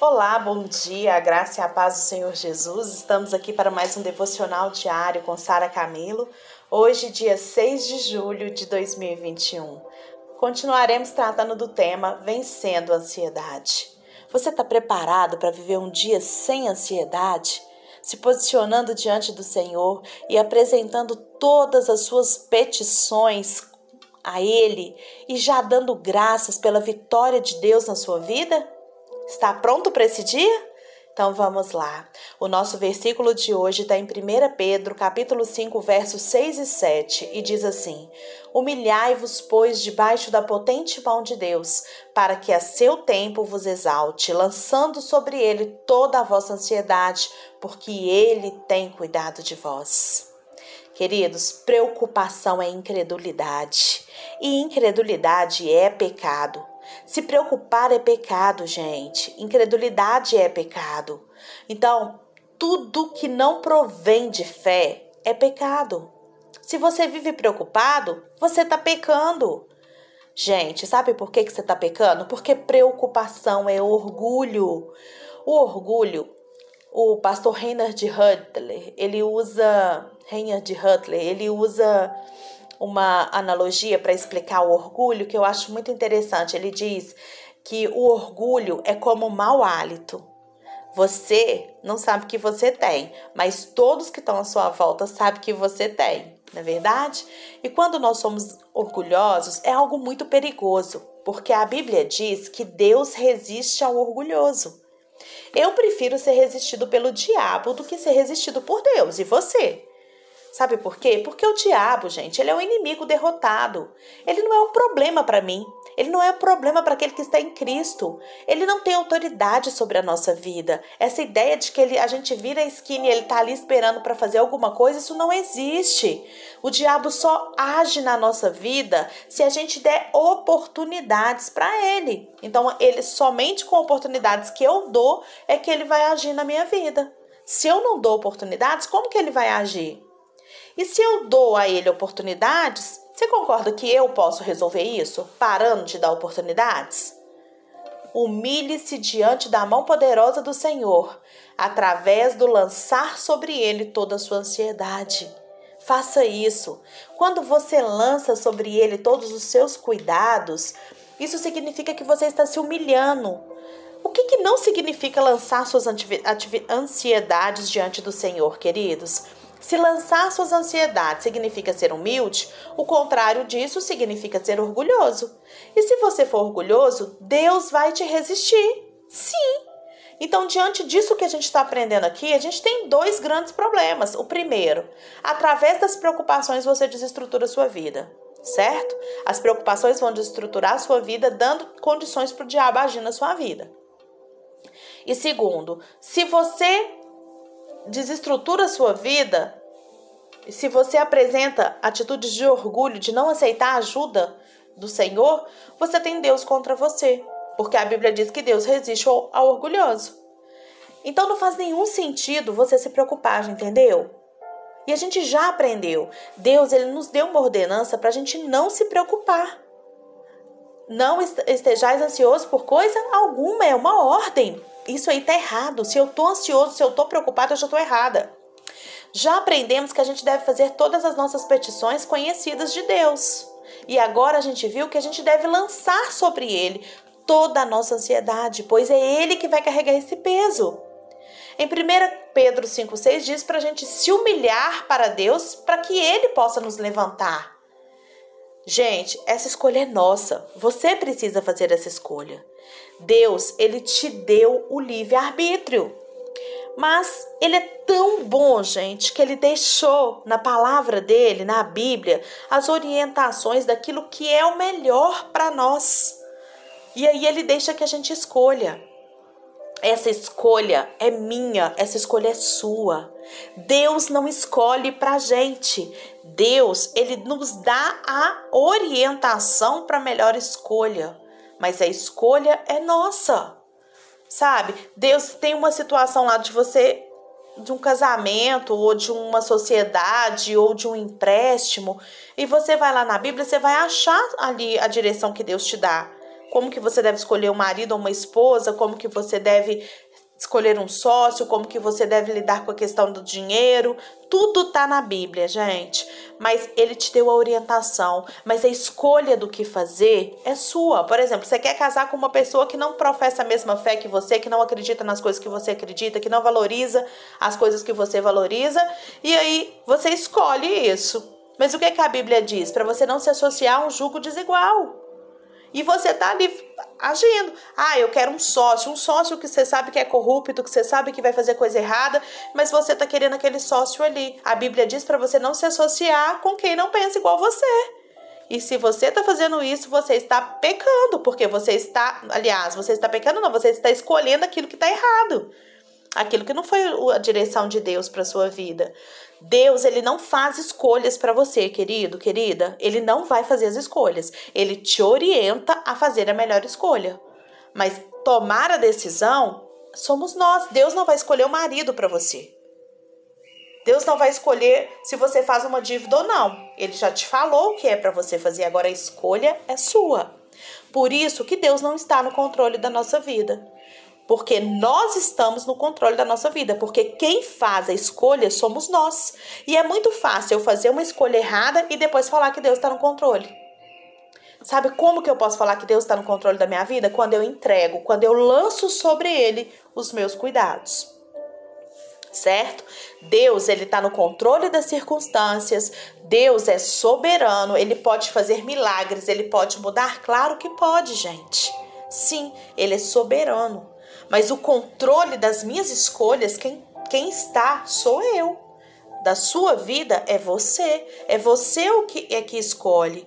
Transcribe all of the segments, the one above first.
Olá, bom dia, a graça e a paz do Senhor Jesus. Estamos aqui para mais um devocional diário com Sara Camilo. Hoje, dia 6 de julho de 2021. Continuaremos tratando do tema Vencendo a Ansiedade. Você está preparado para viver um dia sem ansiedade? Se posicionando diante do Senhor e apresentando todas as suas petições a Ele e já dando graças pela vitória de Deus na sua vida? Está pronto para esse dia? Então vamos lá. O nosso versículo de hoje está em 1 Pedro, capítulo 5, versos 6 e 7, e diz assim: Humilhai-vos, pois, debaixo da potente mão de Deus, para que a seu tempo vos exalte, lançando sobre ele toda a vossa ansiedade, porque ele tem cuidado de vós. Queridos, preocupação é incredulidade, e incredulidade é pecado. Se preocupar é pecado, gente. Incredulidade é pecado. Então, tudo que não provém de fé é pecado. Se você vive preocupado, você está pecando. Gente, sabe por que, que você está pecando? Porque preocupação é orgulho. O orgulho, o pastor Reinhard Hutler, ele usa. Reinhard Hutler, ele usa uma analogia para explicar o orgulho que eu acho muito interessante. Ele diz que o orgulho é como mau hálito. Você não sabe que você tem, mas todos que estão à sua volta sabem que você tem, não é verdade? E quando nós somos orgulhosos, é algo muito perigoso, porque a Bíblia diz que Deus resiste ao orgulhoso. Eu prefiro ser resistido pelo diabo do que ser resistido por Deus. E você? Sabe por quê? Porque o diabo, gente, ele é um inimigo derrotado. Ele não é um problema para mim. Ele não é um problema para aquele que está em Cristo. Ele não tem autoridade sobre a nossa vida. Essa ideia de que ele, a gente vira a esquina e ele está ali esperando para fazer alguma coisa, isso não existe. O diabo só age na nossa vida se a gente der oportunidades para ele. Então, ele somente com oportunidades que eu dou é que ele vai agir na minha vida. Se eu não dou oportunidades, como que ele vai agir? E se eu dou a ele oportunidades, você concorda que eu posso resolver isso parando de dar oportunidades? Humilhe-se diante da mão poderosa do Senhor, através do lançar sobre ele toda a sua ansiedade. Faça isso. Quando você lança sobre ele todos os seus cuidados, isso significa que você está se humilhando. O que, que não significa lançar suas ansiedades diante do Senhor, queridos? Se lançar suas ansiedades significa ser humilde, o contrário disso significa ser orgulhoso. E se você for orgulhoso, Deus vai te resistir. Sim. Então, diante disso que a gente está aprendendo aqui, a gente tem dois grandes problemas. O primeiro, através das preocupações você desestrutura a sua vida, certo? As preocupações vão desestruturar a sua vida, dando condições para o diabo agir na sua vida. E segundo, se você desestrutura sua vida, se você apresenta atitudes de orgulho, de não aceitar a ajuda do Senhor, você tem Deus contra você. Porque a Bíblia diz que Deus resiste ao, ao orgulhoso. Então não faz nenhum sentido você se preocupar, entendeu? E a gente já aprendeu. Deus ele nos deu uma ordenança para a gente não se preocupar. Não estejais ansioso por coisa alguma, é uma ordem. Isso aí tá errado. Se eu tô ansioso, se eu tô preocupado, eu já tô errada. Já aprendemos que a gente deve fazer todas as nossas petições conhecidas de Deus. E agora a gente viu que a gente deve lançar sobre ele toda a nossa ansiedade, pois é ele que vai carregar esse peso. Em 1 Pedro 5,6 diz para a gente se humilhar para Deus para que ele possa nos levantar. Gente, essa escolha é nossa. Você precisa fazer essa escolha. Deus, ele te deu o livre-arbítrio. Mas ele é tão bom, gente, que ele deixou na palavra dele, na Bíblia, as orientações daquilo que é o melhor para nós. E aí ele deixa que a gente escolha. Essa escolha é minha, essa escolha é sua. Deus não escolhe pra gente. Deus, ele nos dá a orientação para melhor escolha, mas a escolha é nossa. Sabe? Deus tem uma situação lá de você de um casamento ou de uma sociedade ou de um empréstimo e você vai lá na Bíblia, você vai achar ali a direção que Deus te dá como que você deve escolher um marido ou uma esposa, como que você deve escolher um sócio, como que você deve lidar com a questão do dinheiro, tudo tá na Bíblia, gente. Mas ele te deu a orientação, mas a escolha do que fazer é sua. Por exemplo, você quer casar com uma pessoa que não professa a mesma fé que você, que não acredita nas coisas que você acredita, que não valoriza as coisas que você valoriza, e aí você escolhe isso. Mas o que, é que a Bíblia diz? Para você não se associar a um jugo desigual. E você tá ali agindo. Ah, eu quero um sócio, um sócio que você sabe que é corrupto, que você sabe que vai fazer coisa errada, mas você tá querendo aquele sócio ali. A Bíblia diz para você não se associar com quem não pensa igual você. E se você está fazendo isso, você está pecando, porque você está, aliás, você está pecando não, você está escolhendo aquilo que está errado. Aquilo que não foi a direção de Deus para sua vida. Deus, ele não faz escolhas para você, querido, querida. Ele não vai fazer as escolhas. Ele te orienta a fazer a melhor escolha. Mas tomar a decisão somos nós. Deus não vai escolher o marido para você. Deus não vai escolher se você faz uma dívida ou não. Ele já te falou o que é para você fazer, agora a escolha é sua. Por isso que Deus não está no controle da nossa vida. Porque nós estamos no controle da nossa vida, porque quem faz a escolha somos nós. E é muito fácil eu fazer uma escolha errada e depois falar que Deus está no controle. Sabe como que eu posso falar que Deus está no controle da minha vida? Quando eu entrego, quando eu lanço sobre Ele os meus cuidados. Certo? Deus, ele está no controle das circunstâncias. Deus é soberano. Ele pode fazer milagres. Ele pode mudar? Claro que pode, gente. Sim, ele é soberano. Mas o controle das minhas escolhas, quem, quem está sou eu. Da sua vida é você. É você o que é que escolhe.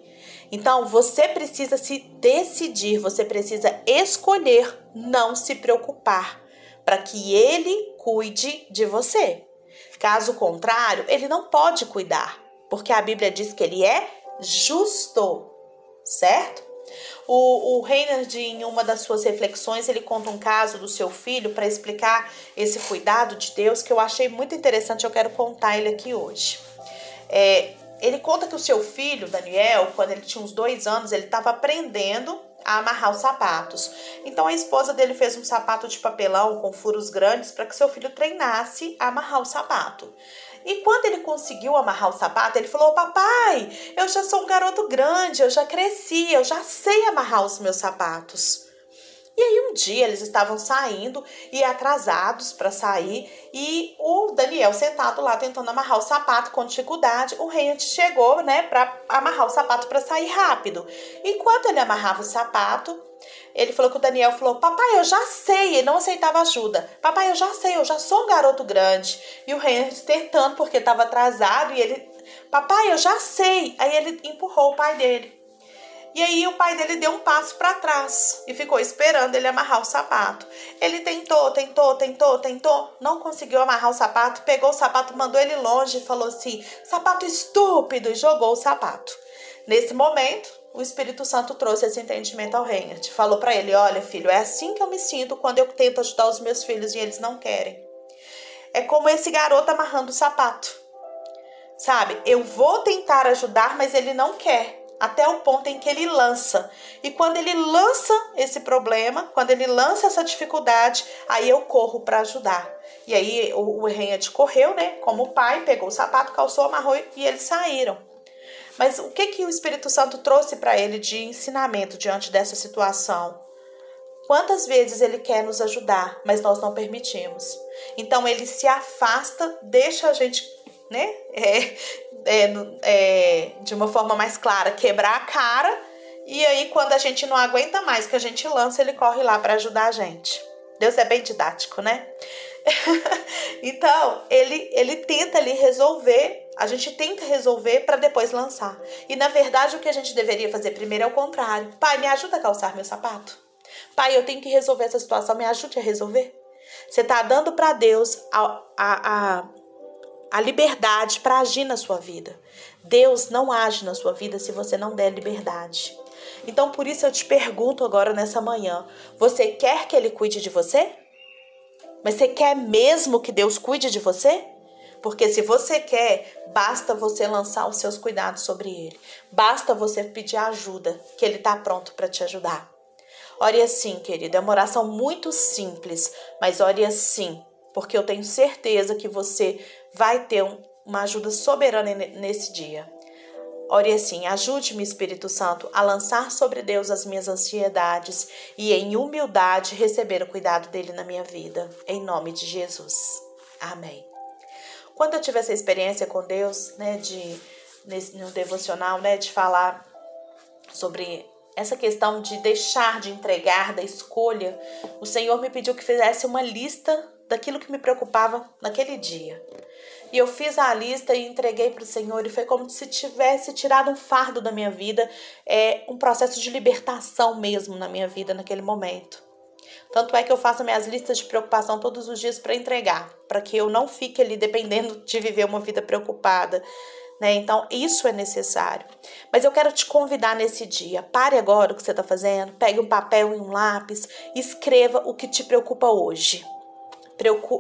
Então você precisa se decidir, você precisa escolher não se preocupar para que ele cuide de você. Caso contrário, ele não pode cuidar, porque a Bíblia diz que ele é justo, certo? O, o Reinhard, em uma das suas reflexões, ele conta um caso do seu filho para explicar esse cuidado de Deus que eu achei muito interessante. Eu quero contar ele aqui hoje. É, ele conta que o seu filho, Daniel, quando ele tinha uns dois anos, ele estava aprendendo a amarrar os sapatos. Então a esposa dele fez um sapato de papelão com furos grandes para que seu filho treinasse a amarrar o sapato. E quando ele conseguiu amarrar o sapato, ele falou: Papai, eu já sou um garoto grande, eu já cresci, eu já sei amarrar os meus sapatos. E aí um dia eles estavam saindo e atrasados para sair e o Daniel sentado lá tentando amarrar o sapato com dificuldade, o Reinhard chegou, né, para amarrar o sapato para sair rápido. Enquanto ele amarrava o sapato, ele falou que o Daniel falou: Papai, eu já sei. Ele não aceitava ajuda. Papai, eu já sei, eu já sou um garoto grande. E o Henry tentando, porque estava atrasado, e ele: Papai, eu já sei. Aí ele empurrou o pai dele. E aí o pai dele deu um passo para trás e ficou esperando ele amarrar o sapato. Ele tentou, tentou, tentou, tentou, não conseguiu amarrar o sapato, pegou o sapato, mandou ele longe e falou assim: "Sapato estúpido" e jogou o sapato. Nesse momento, o Espírito Santo trouxe esse entendimento ao Reinhard. Falou para ele: Olha, filho, é assim que eu me sinto quando eu tento ajudar os meus filhos e eles não querem. É como esse garoto amarrando o sapato. Sabe? Eu vou tentar ajudar, mas ele não quer. Até o ponto em que ele lança. E quando ele lança esse problema, quando ele lança essa dificuldade, aí eu corro para ajudar. E aí o, o correu, né? Como pai, pegou o sapato, calçou, amarrou e eles saíram. Mas o que, que o Espírito Santo trouxe para ele de ensinamento diante dessa situação? Quantas vezes ele quer nos ajudar, mas nós não permitimos. Então ele se afasta, deixa a gente, né, é, é, é, de uma forma mais clara, quebrar a cara. E aí, quando a gente não aguenta mais, que a gente lança, ele corre lá para ajudar a gente. Deus é bem didático, né? então, ele, ele tenta ali resolver, a gente tenta resolver para depois lançar. E na verdade, o que a gente deveria fazer primeiro é o contrário. Pai, me ajuda a calçar meu sapato. Pai, eu tenho que resolver essa situação, me ajude a resolver. Você está dando para Deus a, a, a, a liberdade para agir na sua vida. Deus não age na sua vida se você não der liberdade. Então, por isso eu te pergunto agora nessa manhã: você quer que Ele cuide de você? Mas você quer mesmo que Deus cuide de você? Porque se você quer, basta você lançar os seus cuidados sobre ele. Basta você pedir ajuda, que ele está pronto para te ajudar. Ore assim, querido. É uma oração muito simples, mas ore assim, porque eu tenho certeza que você vai ter uma ajuda soberana nesse dia. Ore assim: ajude-me, Espírito Santo, a lançar sobre Deus as minhas ansiedades e, em humildade, receber o cuidado dele na minha vida. Em nome de Jesus. Amém. Quando eu tive essa experiência com Deus, né, de nesse, no devocional, né, de falar sobre essa questão de deixar de entregar, da escolha, o Senhor me pediu que fizesse uma lista daquilo que me preocupava naquele dia. E eu fiz a lista e entreguei para o Senhor, e foi como se tivesse tirado um fardo da minha vida, é um processo de libertação mesmo na minha vida naquele momento. Tanto é que eu faço minhas listas de preocupação todos os dias para entregar, para que eu não fique ali dependendo de viver uma vida preocupada. Né? Então, isso é necessário. Mas eu quero te convidar nesse dia. Pare agora o que você está fazendo, pegue um papel e um lápis, escreva o que te preocupa hoje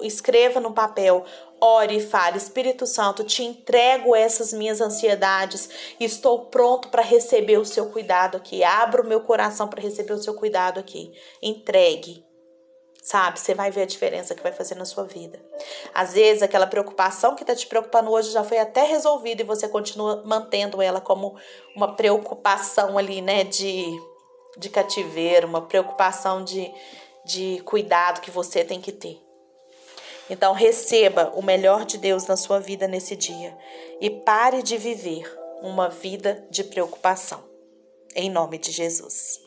escreva no papel, ore e fale: Espírito Santo, te entrego essas minhas ansiedades, estou pronto para receber o seu cuidado aqui. Abra o meu coração para receber o seu cuidado aqui. Entregue. Sabe, você vai ver a diferença que vai fazer na sua vida. Às vezes, aquela preocupação que está te preocupando hoje já foi até resolvida e você continua mantendo ela como uma preocupação ali, né, de, de cativeiro, uma preocupação de, de cuidado que você tem que ter. Então, receba o melhor de Deus na sua vida nesse dia e pare de viver uma vida de preocupação. Em nome de Jesus.